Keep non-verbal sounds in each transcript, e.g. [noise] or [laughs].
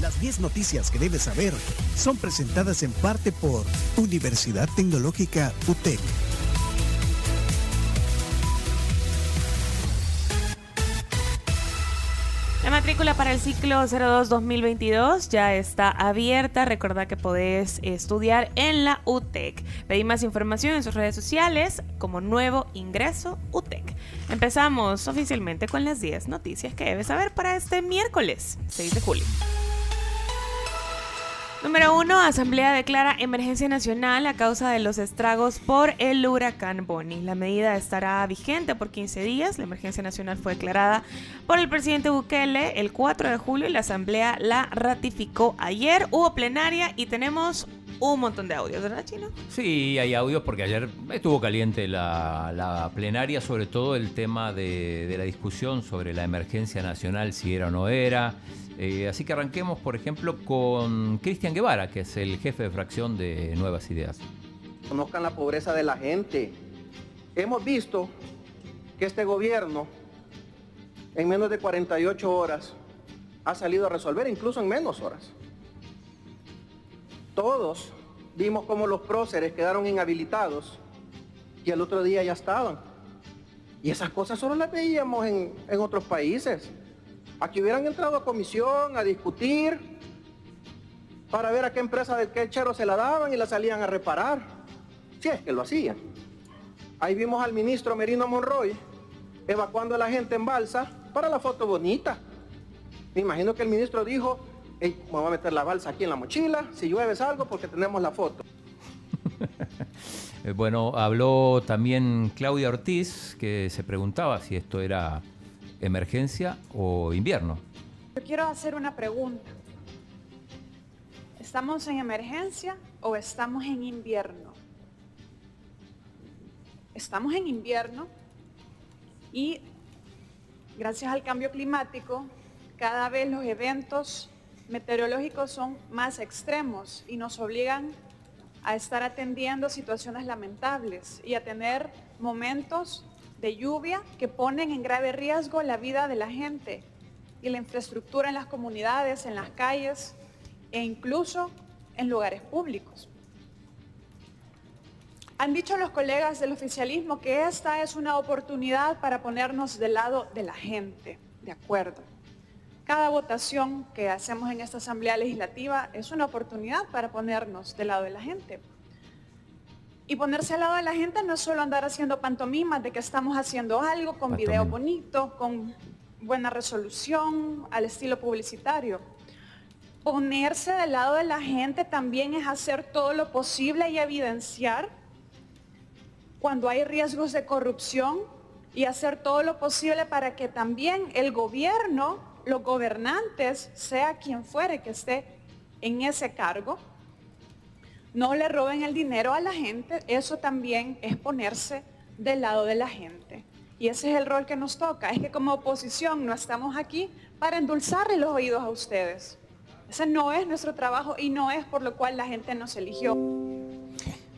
Las 10 noticias que debes saber son presentadas en parte por Universidad Tecnológica UTEC. Matrícula para el ciclo 02-2022 ya está abierta. Recuerda que podés estudiar en la UTEC. Pedí más información en sus redes sociales como nuevo ingreso UTEC. Empezamos oficialmente con las 10 noticias que debes saber para este miércoles 6 de julio. Número 1. Asamblea declara emergencia nacional a causa de los estragos por el huracán Bonnie. La medida estará vigente por 15 días. La emergencia nacional fue declarada por el presidente Bukele el 4 de julio y la Asamblea la ratificó ayer. Hubo plenaria y tenemos un montón de audios, ¿verdad, Chino? Sí, hay audios porque ayer estuvo caliente la, plenaria, sobre todo el tema de la discusión sobre la emergencia nacional, si era o no era. Eh, así que arranquemos, por ejemplo, con Cristian Guevara, que es el jefe de fracción de Nuevas Ideas. Conozcan la pobreza de la gente. Hemos visto que este gobierno en menos de 48 horas ha salido a resolver, incluso en menos horas. Todos vimos cómo los próceres quedaron inhabilitados y el otro día ya estaban. Y esas cosas solo las veíamos en, en otros países. Aquí hubieran entrado a comisión a discutir para ver a qué empresa del quechero se la daban y la salían a reparar. Si es que lo hacían. Ahí vimos al ministro Merino Monroy evacuando a la gente en balsa para la foto bonita. Me imagino que el ministro dijo, me voy a meter la balsa aquí en la mochila, si llueve algo porque tenemos la foto. [laughs] Eh, bueno, habló también Claudia Ortiz, que se preguntaba si esto era emergencia o invierno. Yo quiero hacer una pregunta. ¿Estamos en emergencia o estamos en invierno? Estamos en invierno y gracias al cambio climático cada vez los eventos meteorológicos son más extremos y nos obligan a estar atendiendo situaciones lamentables y a tener momentos de lluvia que ponen en grave riesgo la vida de la gente y la infraestructura en las comunidades, en las calles e incluso en lugares públicos. Han dicho los colegas del oficialismo que esta es una oportunidad para ponernos del lado de la gente, de acuerdo. Cada votación que hacemos en esta Asamblea Legislativa es una oportunidad para ponernos del lado de la gente. Y ponerse al lado de la gente no es solo andar haciendo pantomimas de que estamos haciendo algo con video bonito, con buena resolución, al estilo publicitario. Ponerse del lado de la gente también es hacer todo lo posible y evidenciar cuando hay riesgos de corrupción y hacer todo lo posible para que también el gobierno, los gobernantes, sea quien fuere que esté en ese cargo, no le roben el dinero a la gente, eso también es ponerse del lado de la gente. Y ese es el rol que nos toca, es que como oposición no estamos aquí para endulzarle los oídos a ustedes. Ese no es nuestro trabajo y no es por lo cual la gente nos eligió.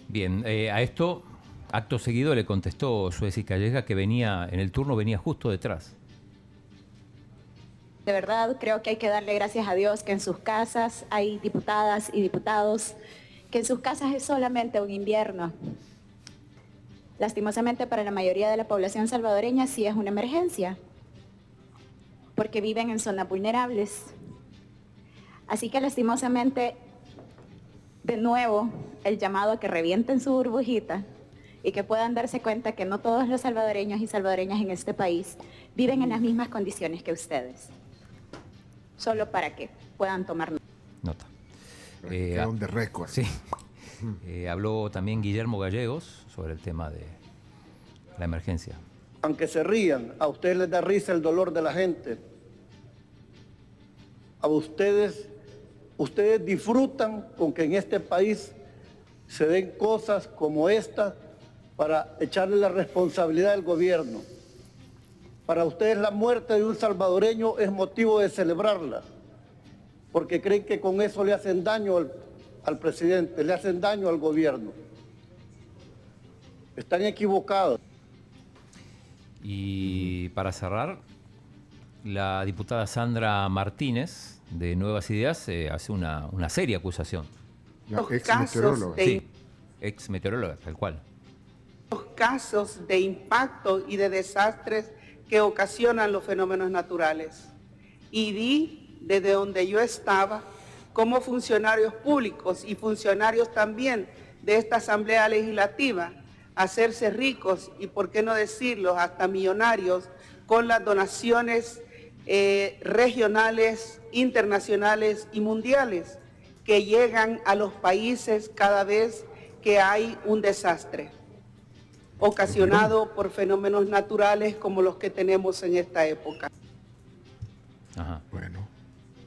Bien, eh, a esto, acto seguido, le contestó Suez Calleja que venía, en el turno venía justo detrás. De verdad, creo que hay que darle gracias a Dios que en sus casas hay diputadas y diputados que en sus casas es solamente un invierno. Lastimosamente para la mayoría de la población salvadoreña sí es una emergencia, porque viven en zonas vulnerables. Así que lastimosamente, de nuevo, el llamado a que revienten su burbujita y que puedan darse cuenta que no todos los salvadoreños y salvadoreñas en este país viven en las mismas condiciones que ustedes. Solo para que puedan tomar nota. Eh, de récord. Sí. Eh, habló también Guillermo Gallegos sobre el tema de la emergencia. Aunque se rían, a ustedes les da risa el dolor de la gente. A ustedes, ustedes disfrutan con que en este país se den cosas como esta para echarle la responsabilidad al gobierno. Para ustedes la muerte de un salvadoreño es motivo de celebrarla porque creen que con eso le hacen daño al, presidente, le hacen daño al gobierno. Están equivocados. Y para cerrar, la diputada Sandra Martínez de Nuevas Ideas eh, hace una, una seria acusación. Los ex meteoróloga. Sí, ex meteoróloga, tal cual. Los casos de impacto y de desastres que ocasionan los fenómenos naturales. Y vi desde donde yo estaba como funcionarios públicos y funcionarios también de esta Asamblea Legislativa hacerse ricos y, por qué no decirlo, hasta millonarios con las donaciones eh, regionales, internacionales y mundiales que llegan a los países cada vez que hay un desastre ocasionado por fenómenos naturales como los que tenemos en esta época. Ajá. Bueno,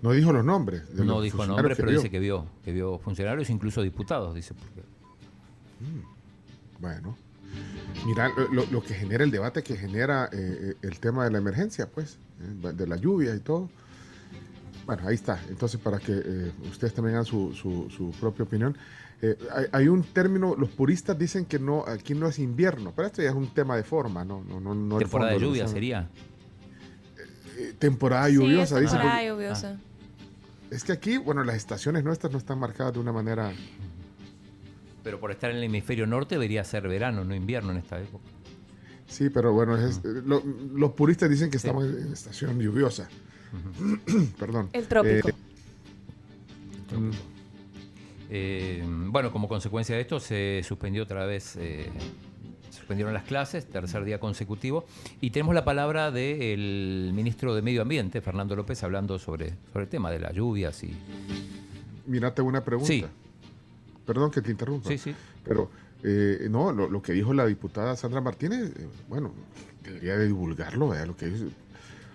no dijo los nombres. no dijo nombres, pero dice que vio, que vio funcionarios, incluso diputados, dice. Porque... Mm, bueno. Mira, lo, que genera el debate que genera eh, el tema de la emergencia, pues, eh, de la lluvia y todo. Bueno, ahí está. Entonces, para que eh, ustedes también hagan su, su, propia opinión. hay, un término, los puristas dicen que no, aquí no es invierno, pero esto ya es un tema de forma, ¿no? no, no, no temporada de lluvia sería. temporada lluviosa, sí, temporada lluviosa. Es que aquí, bueno, las estaciones nuestras no están marcadas de una manera pero por estar en el hemisferio norte debería ser verano, no invierno en esta época. Sí, pero bueno, eh, los puristas dicen que estamos en estación lluviosa. [clears throat] Perdón. El trópico. Eh, eh, bueno, como consecuencia de esto se suspendió otra vez, suspendieron las clases, tercer día consecutivo, y tenemos la palabra del ministro de Medio Ambiente, Fernando López, hablando sobre, sobre el tema de las lluvias y... Mirate una pregunta. Sí. Perdón que te interrumpa. Sí, sí. Pero eh, no, lo, que dijo la diputada Sandra Martínez, eh, bueno, debería de divulgarlo, ¿verdad? Lo que dice.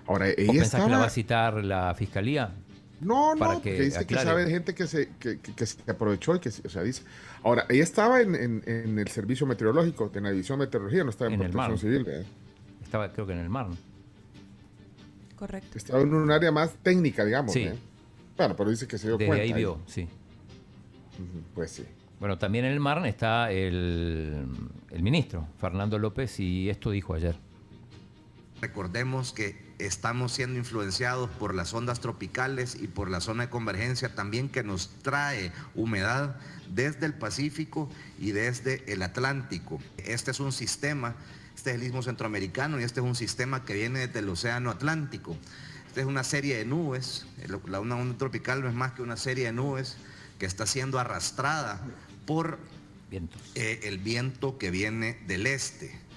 Ahora, ella estaba... que la va a citar la fiscalía? No, no, porque dice que sabe de gente que se, que, que, se aprovechó y que, o sea, dice. Ahora, ella estaba en, en, el servicio meteorológico, en la división de meteorología, no estaba en, en protección civil, ¿verdad? Estaba, creo que en el mar. Correcto. Estaba en un área más técnica, digamos. Sí. Bueno, pero dice que se dio Desde cuenta. ahí vio, sí. Pues sí. Bueno, también en el mar está el, ministro, Fernando López, y esto dijo ayer. Recordemos que estamos siendo influenciados por las ondas tropicales y por la zona de convergencia también que nos trae humedad desde el Pacífico y desde el Atlántico. Este es un sistema, este es el istmo centroamericano y este es un sistema que viene desde el Océano Atlántico. Esta es una serie de nubes, la onda tropical no es más que una serie de nubes que está siendo arrastrada por eh, el viento que viene del este.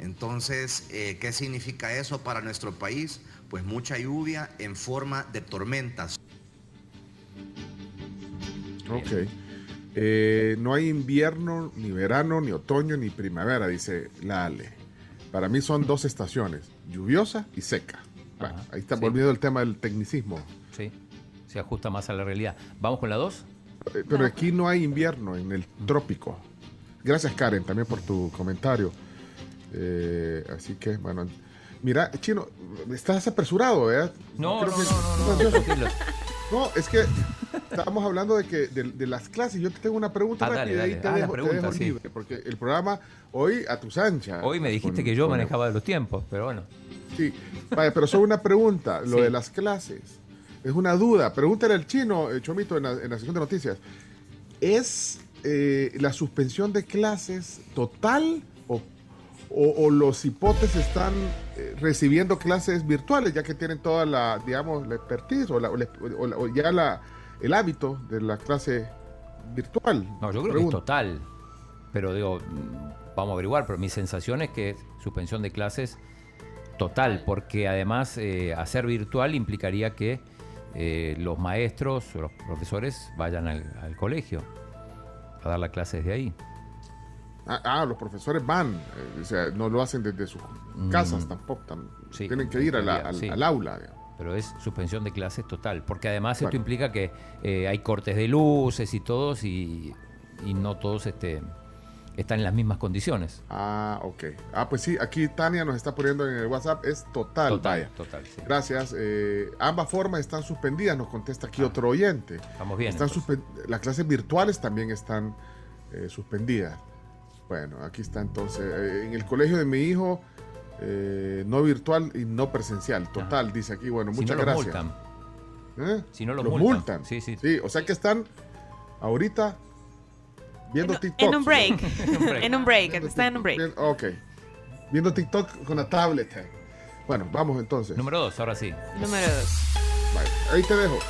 Entonces, eh, ¿qué significa eso para nuestro país? Pues mucha lluvia en forma de tormentas. Ok. Eh, no hay invierno, ni verano, ni otoño, ni primavera, dice la Ale. Para mí son dos estaciones, lluviosa y seca. ahí está volviendo el tema del tecnicismo. Sí, se ajusta más a la realidad. ¿Vamos con la dos? Eh, pero aquí no hay invierno en el trópico. Gracias Karen también por tu comentario. Eh, así que, bueno, mira, Chino, estás apresurado, ¿verdad? No, no, no, no, no, es que estábamos hablando de que de, las clases. Yo te tengo una pregunta ah, te, ah, dejo, libre, porque el programa hoy a tus anchas. Hoy me dijiste que yo manejaba los tiempos, pero bueno. Sí, vaya, pero solo una pregunta, lo de las clases es una duda. Pregúntale al chino, eh, Chomito, en la, en sección de noticias. ¿Es eh, la suspensión de clases total o, los hipotes están eh, recibiendo clases virtuales ya que tienen toda la, digamos, la expertise o, ya la, el hábito de la clase virtual? No, yo creo que es total. Pero digo, mm, vamos a averiguar, pero mi sensación es que suspensión de clases total, porque además hacer virtual implicaría que eh, los maestros o los profesores vayan al, colegio a dar las clases de ahí. Ah, ah los profesores van, eh, o sea, no lo hacen desde sus mm. casas tampoco, tienen que ir al, aula. Pero es suspensión de clases total, porque además esto implica que eh, hay cortes de luces y todos y, y no todos este, están en las mismas condiciones. Ah, ok. Ah, pues sí, aquí Tania nos está poniendo en el WhatsApp, es total. Total, total, Gracias. Eh, ambas formas están suspendidas, nos contesta aquí ah, otro oyente. Estamos bien. Están las clases virtuales también están suspendidas. Bueno, aquí está entonces. Eh, en el colegio de mi hijo eh, no virtual y no presencial. Total, dice aquí. Bueno, muchas gracias. ¿Eh? Si no los, multan. Sí, sí. Sí, o sea que están ahorita viendo TikTok. [laughs] En un break. en un break. Está en un break. ok. Viendo TikTok con la tablet. Bueno, vamos entonces. Número dos, ahora sí. Número dos. ahí te dejo.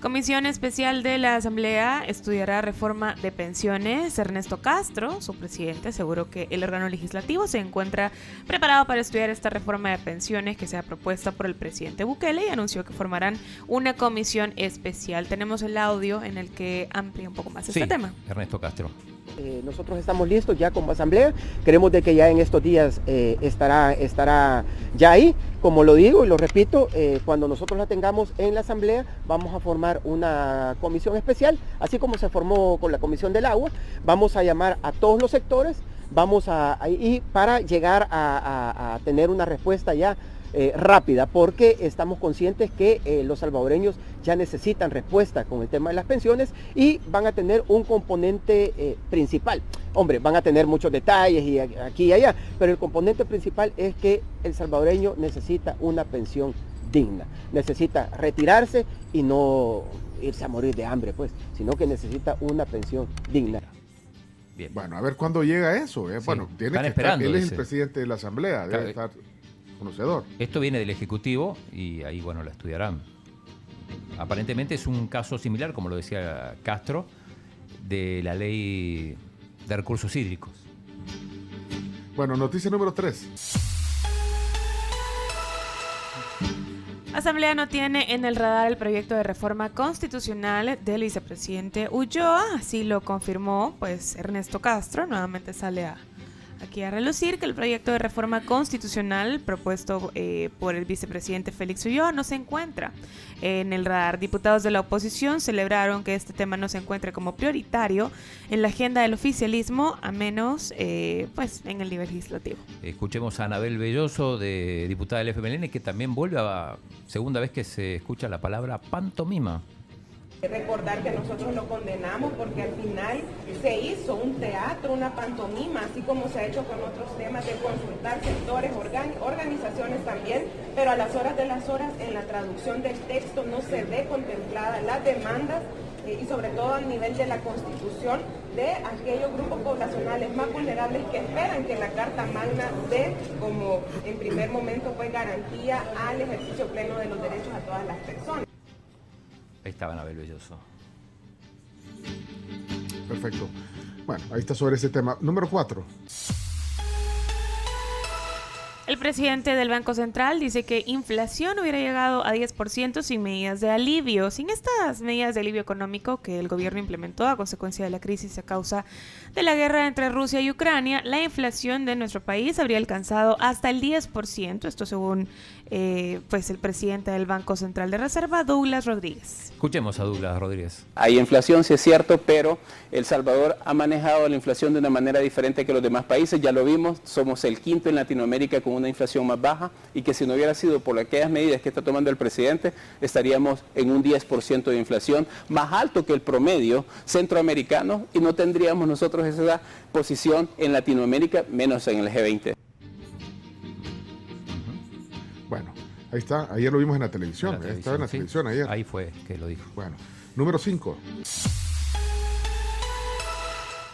Comisión Especial de la Asamblea estudiará reforma de pensiones. Ernesto Castro, su presidente, aseguró que el órgano legislativo se encuentra preparado para estudiar esta reforma de pensiones que sea propuesta por el presidente Bukele y anunció que formarán una comisión especial. Tenemos el audio en el que amplía un poco más este tema. Ernesto Castro. Eh, nosotros estamos listos ya como asamblea, queremos de que ya en estos días eh, estará, estará ya ahí, como lo digo y lo repito, eh, cuando nosotros la tengamos en la asamblea vamos a formar una comisión especial, así como se formó con la comisión del agua, vamos a llamar a todos los sectores, vamos a, y para llegar a tener una respuesta ya eh, rápida, porque estamos conscientes que eh, los salvadoreños ya necesitan respuesta con el tema de las pensiones y van a tener un componente eh, principal. Hombre, van a tener muchos detalles y aquí y allá, pero el componente principal es que el salvadoreño necesita una pensión digna, necesita retirarse y no irse a morir de hambre, pues, sino que necesita una pensión digna. Bien. Bueno, a ver cuándo llega eso. Bueno, tiene que esperando, él es el presidente de la Asamblea, debe estar conocedor. Esto viene del Ejecutivo y ahí, bueno, lo estudiarán. Aparentemente es un caso similar, como lo decía Castro, de la ley de recursos hídricos. Bueno, noticia número 3. Asamblea no tiene en el radar el proyecto de reforma constitucional del vicepresidente Ulloa, así lo confirmó pues Ernesto Castro, nuevamente sale a aquí a relucir que el proyecto de reforma constitucional propuesto eh, por el vicepresidente Félix Ulloa no se encuentra en el radar. Diputados de la oposición celebraron que este tema no se encuentre como prioritario en la agenda del oficialismo, a menos eh, pues en el nivel legislativo. Escuchemos a Anabel Belloso, de diputada del FMLN, que también vuelve a segunda vez que se escucha la palabra pantomima. Recordar que nosotros lo condenamos porque al final se hizo un teatro, una pantomima, así como se ha hecho con otros temas de consultar sectores, organizaciones también, pero a las horas de las horas en la traducción del texto no se ve contemplada las demandas eh, y sobre todo a nivel de la constitución de aquellos grupos poblacionales más vulnerables que esperan que la Carta Magna dé como en primer momento fue garantía al ejercicio pleno de los derechos a todas las personas. Ahí estaba Anabel Belloso. Perfecto. Bueno, ahí está sobre ese tema. Número cuatro. El presidente del Banco Central dice que inflación hubiera llegado a 10% sin medidas de alivio. Sin estas medidas de alivio económico que el gobierno implementó a consecuencia de la crisis a causa de la guerra entre Rusia y Ucrania, la inflación de nuestro país habría alcanzado hasta el 10%. Esto según eh, pues el presidente del Banco Central de Reserva, Douglas Rodríguez. Escuchemos a Douglas Rodríguez. Hay inflación, sí es cierto, pero El Salvador ha manejado la inflación de una manera diferente que los demás países. Ya lo vimos, somos el quinto en Latinoamérica con una inflación más baja y que si no hubiera sido por aquellas medidas que está tomando el presidente, estaríamos en un 10% de inflación, más alto que el promedio centroamericano y no tendríamos nosotros esa posición en Latinoamérica, menos en el G20. Ahí está, ayer lo vimos en la televisión. Estaba en la televisión ayer. Ahí fue que lo dijo. Bueno, número 5.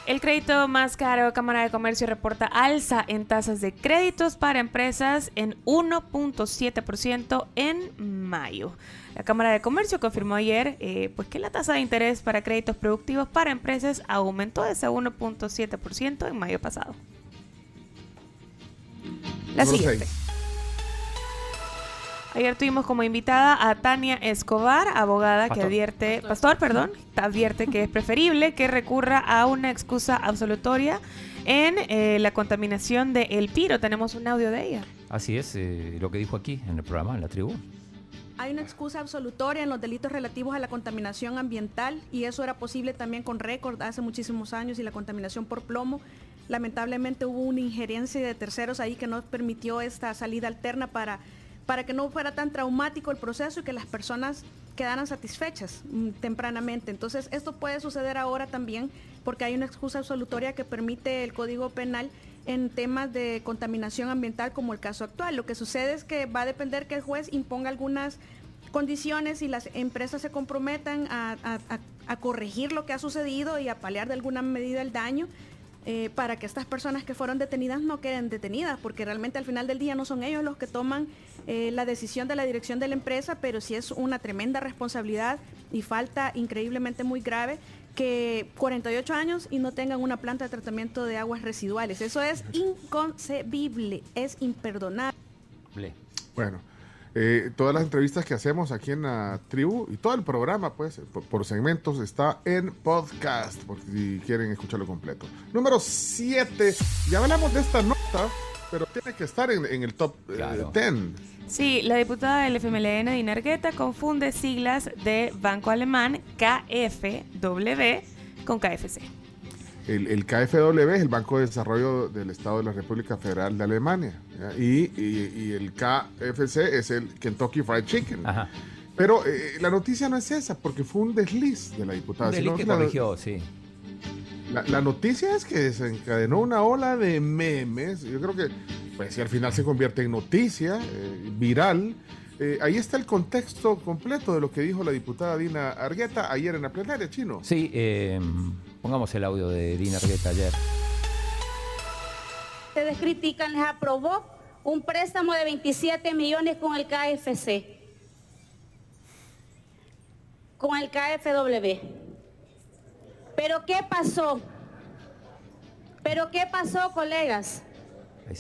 El crédito más caro, Cámara de Comercio reporta alza en tasas de créditos para empresas en 1.7% en mayo. La Cámara de Comercio confirmó ayer eh, pues que la tasa de interés para créditos productivos para empresas aumentó de ese 1.7% en mayo pasado. La siguiente. Ayer tuvimos como invitada a Tania Escobar, abogada que advierte, pastor, perdón, advierte que es preferible que recurra a una excusa absolutoria en eh, la contaminación de El Piro. Tenemos un audio de ella. Así es, eh, lo que dijo aquí en el programa, en la tribu. Hay una excusa absolutoria en los delitos relativos a la contaminación ambiental y eso era posible también con récord hace muchísimos años y la contaminación por plomo. Lamentablemente hubo una injerencia de terceros ahí que no permitió esta salida alterna para para que no fuera tan traumático el proceso y que las personas quedaran satisfechas mm, tempranamente. Entonces, esto puede suceder ahora también porque hay una excusa absolutoria que permite el Código Penal en temas de contaminación ambiental como el caso actual. Lo que sucede es que va a depender que el juez imponga algunas condiciones y las empresas se comprometan a, corregir lo que ha sucedido y a paliar de alguna medida el daño. Eh, para que estas personas que fueron detenidas no queden detenidas, porque realmente al final del día no son ellos los que toman eh, la decisión de la dirección de la empresa, pero sí es una tremenda responsabilidad y falta increíblemente muy grave que 48 años y no tengan una planta de tratamiento de aguas residuales. Eso es inconcebible, es imperdonable. Bueno, eh, todas las entrevistas que hacemos aquí en la tribu y todo el programa, pues, por, segmentos, está en podcast, por si quieren escucharlo completo. Número 7. Ya hablamos de esta nota, pero tiene que estar en, el top 10. Eh, sí, la diputada del FMLN, Dina Argueta, confunde siglas de Banco Alemán KFW con KFC. El, KFW es el Banco de Desarrollo del Estado de la República Federal de Alemania. Y, el KFC es el Kentucky Fried Chicken. Pero eh, la noticia no es esa, porque fue un desliz de la diputada. Un que corrigió, sí. La, noticia es que desencadenó una ola de memes. Yo creo que, pues, si al final se convierte en noticia eh, viral, eh, ahí está el contexto completo de lo que dijo la diputada Dina Argueta ayer en la plenaria, chino. Sí, pongamos el audio de Dina Argueta ayer ustedes critican, les aprobó un préstamo de 27 millones con el KFC, con el KFW. Pero ¿qué pasó? Pero ¿qué pasó, colegas?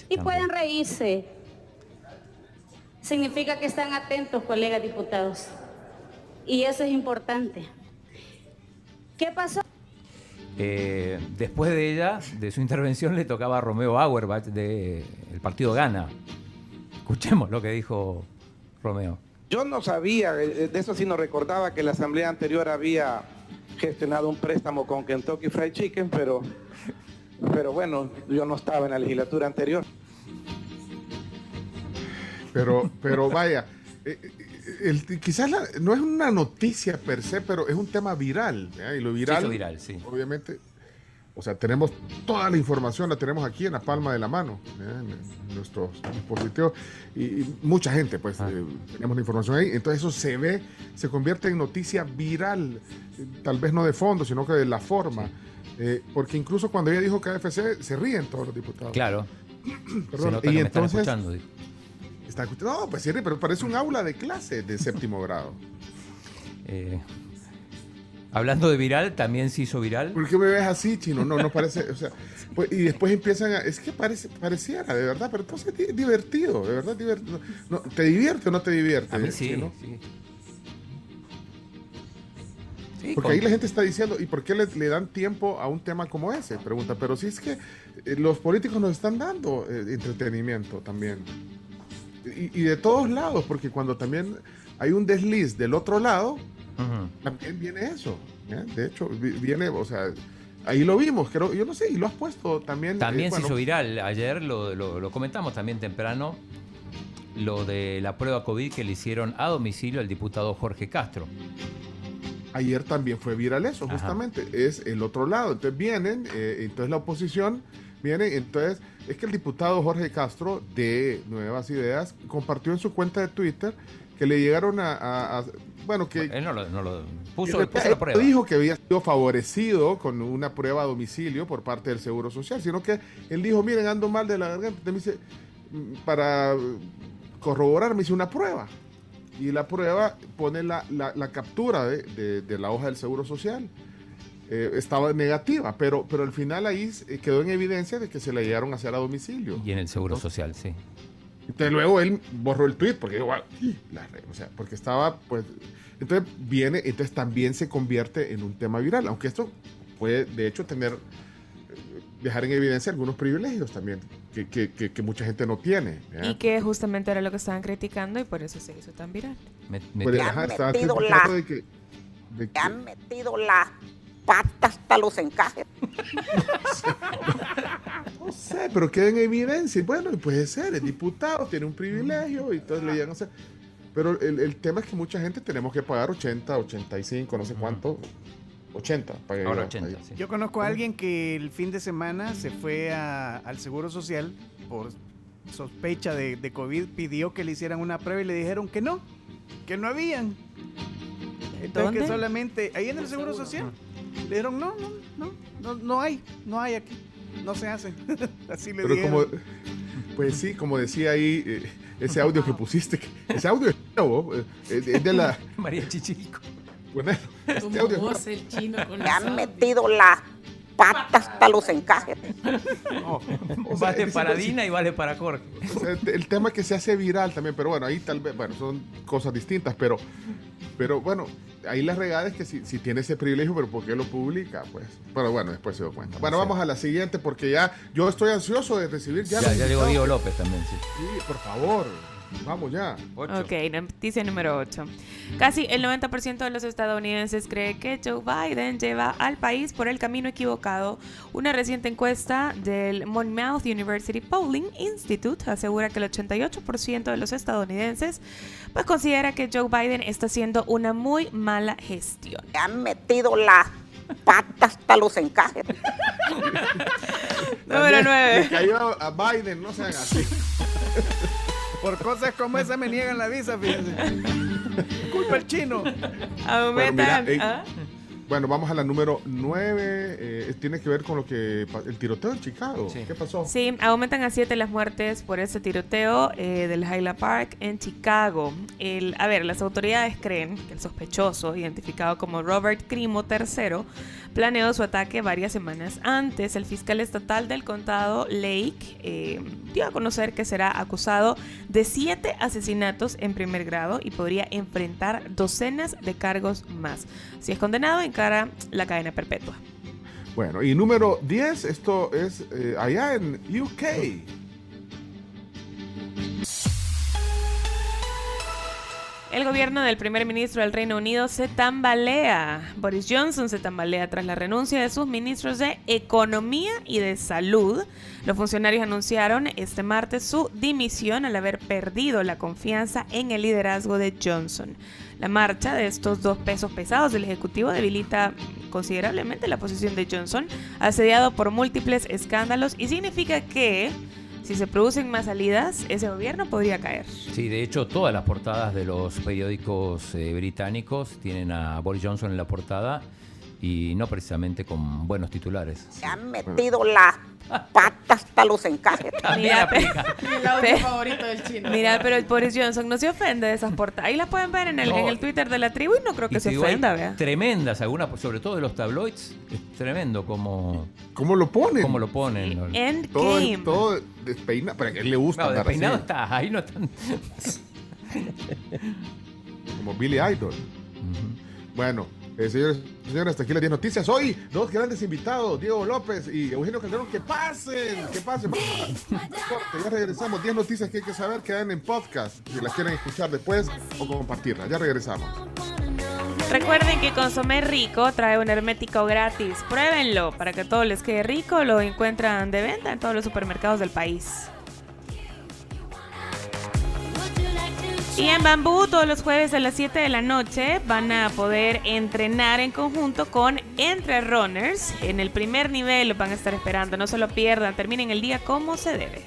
Y pueden reírse. Significa que están atentos, colegas diputados. Y eso es importante. ¿Qué pasó? Eh, después de ella, de su intervención, le tocaba a Romeo Auerbach del partido Gana. Escuchemos lo que dijo Romeo. Yo no sabía, eh, de eso sí no recordaba que la asamblea anterior había gestionado un préstamo con Kentucky Fried Chicken, pero, pero bueno, yo no estaba en la legislatura anterior. Pero, pero vaya, eh, quizás no es una noticia per se, pero es un tema viral. Y lo viral, viral sí. obviamente, o sea, tenemos toda la información, la tenemos aquí en la palma de la mano, en, nuestros dispositivos. Y, mucha gente, pues, ah. eh, tenemos la información ahí. Entonces eso se ve, se convierte en noticia viral, tal vez no de fondo, sino que de la forma. Eh, porque incluso cuando ella dijo KFC, se ríen todos los diputados. Claro. [clears throat] Perdón. y entonces, no, pues sí, pero parece un aula de clase de séptimo [laughs] grado. Eh, hablando de viral, también se hizo viral. ¿Por qué me ves así, chino? No, no parece. O sea, pues, y después empiezan a. Es que parece, pareciera, de verdad, pero entonces es divertido, de verdad divertido. No, ¿Te divierte o no te divierte? A mí sí. sí. Porque ahí la gente está diciendo, ¿y por qué le, dan tiempo a un tema como ese? Pregunta, pero si es que eh, los políticos nos están dando eh, entretenimiento también y, de todos lados, porque cuando también hay un desliz del otro lado, también viene eso. De hecho, viene, o sea, ahí lo vimos, creo, yo no sé, y lo has puesto también. Eh, también se hizo viral, ayer lo, lo, comentamos también temprano, lo de la prueba COVID que le hicieron a domicilio al diputado Jorge Castro. Ayer también fue viral eso, justamente, es el otro lado. Entonces vienen, eh, entonces la oposición viene, entonces es que el diputado Jorge Castro de Nuevas Ideas compartió en su cuenta de Twitter que le llegaron a, bueno, que... Él no lo, puso, la prueba. dijo que había sido favorecido con una prueba a domicilio por parte del Seguro Social, sino que él dijo, miren, ando mal de la garganta, me dice, para corroborar, me hice una prueba. Y la prueba pone la, captura de, de la hoja del Seguro Social. Eh, estaba negativa, pero, pero al final ahí eh, quedó en evidencia de que se le llegaron a hacer a domicilio. Y en el Seguro Social, sí. Entonces luego él borró el tweet porque igual, o sea, porque estaba, pues, entonces viene, entonces también se convierte en un tema viral, aunque esto puede, de hecho, tener, eh, dejar en evidencia algunos privilegios también, que, que, que, mucha gente no tiene. Y que justamente era lo que estaban criticando y por eso se hizo tan viral. Me, pues, han metido la, han metido la hasta los encajes. [laughs] no sé, pero queda en evidencia. Bueno, puede ser, es diputado, tiene un privilegio y entonces le llegan a Pero el, tema es que mucha gente tenemos que pagar 80, 85, no sé cuánto 80. pagué Ahora yo. 80, Ahí. sí. Yo conozco a alguien que el fin de semana se fue a- al Seguro Social por sospecha de, de COVID, pidió que le hicieran una prueba y le dijeron que no, que no habían. Entonces ¿Dónde? que solamente, ahí en el Seguro Social, le dijeron no, no, no, no, no hay, no hay aquí, no se hacen. [laughs] Así le Pero dijeron. como, pues sí, como decía ahí, eh, ese audio que pusiste, que- ese audio es nuevo, eh, es de- la... [laughs] María Chichilico. Bueno, este Como audio vos, el chino con Le han metido la pata hasta los encajes. no, o sea, Vale para Dina y vale para Jorge. o sea, el, el tema que se hace viral también, pero bueno, ahí tal vez, bueno, son cosas distintas, pero, pero bueno, ahí la regada es que si, si tiene ese privilegio, pero ¿por qué lo publica? Pues, pero bueno, después se dio cuenta. Bueno, vamos a la siguiente porque ya yo estoy ansioso de recibir ya. Ya, ya llegó. Diego López también, sí. Sí, por favor, vamos ya. Ocho. Ok, noticia número 8. Casi el 90% de los estadounidenses cree que Joe Biden lleva al país por el camino equivocado. Una reciente encuesta del Monmouth University Polling Institute asegura que el 88% de los estadounidenses pues considera que Joe Biden está haciendo una muy mala gestión. Le han metido la pata hasta los encajes. [laughs] Número Le 9. cayó a Biden, no sean así. [laughs] Por cosas como esa me niegan la visa, fíjense. Culpa el chino. Aumentan. ¿ah? Bueno, vamos a la número 9. tiene que ver con lo que el tiroteo en Chicago. ¿Qué pasó? Sí, aumentan a 7 las muertes por ese tiroteo eh, del Highland Park en Chicago. El, a ver, las autoridades creen que el sospechoso, identificado como Robert Crimo III, planeó su ataque varias semanas antes. El fiscal estatal del condado Lake eh, dio a conocer que será acusado de 7 asesinatos en primer grado y podría enfrentar docenas de cargos más. Si es condenado, la cadena perpetua. Bueno, y número 10, esto es eh, allá en UK. El gobierno del primer ministro del Reino Unido se tambalea. Boris Johnson se tambalea tras la renuncia de sus ministros de Economía y de Salud. Los funcionarios anunciaron este martes su dimisión al haber perdido la confianza en el liderazgo de Johnson. La marcha de estos dos pesos pesados del Ejecutivo debilita considerablemente la posición de Johnson, asediado por múltiples escándalos y significa que si se producen más salidas, ese gobierno podría caer. Sí, de hecho, todas las portadas de los periódicos eh, británicos tienen a Boris Johnson en la portada y no precisamente con buenos titulares. Le han metido la pata hasta los encajes. Mira, pe- [laughs] El audio favorito del chino. Mira, pero el Boris Johnson no se ofende de esas portadas. Ahí las pueden ver en el, No. en el Twitter de la tribu y no creo que Y se digo, ofenda, vea. Tremendas, algunas, sobre todo de los tabloids, es tremendo como... ¿Cómo lo ponen? ¿Cómo lo ponen? ¿no? Todo, Endgame. todo despeinado. Para que le gusta No, despeinado así. está, ahí no están... Como Billy Idol. Bueno, eh, señores, señores, hasta aquí las 10 noticias. Hoy, dos grandes invitados, Diego López y Eugenio Calderón. ¡Que pasen! ¡Que pasen! Ya regresamos. 10 noticias que hay que saber quedan en podcast. Si las quieren escuchar después o compartirlas. Ya regresamos. Recuerden que Consomé Rico trae un hermético gratis. Pruébenlo para que todo les quede rico. Lo encuentran de venta en todos los supermercados del país. Y en Bambú, todos los jueves a las 7 de la noche van a poder entrenar en conjunto con Entre Runners. En el primer nivel los van a estar esperando. No se lo pierdan. Terminen el día como se debe.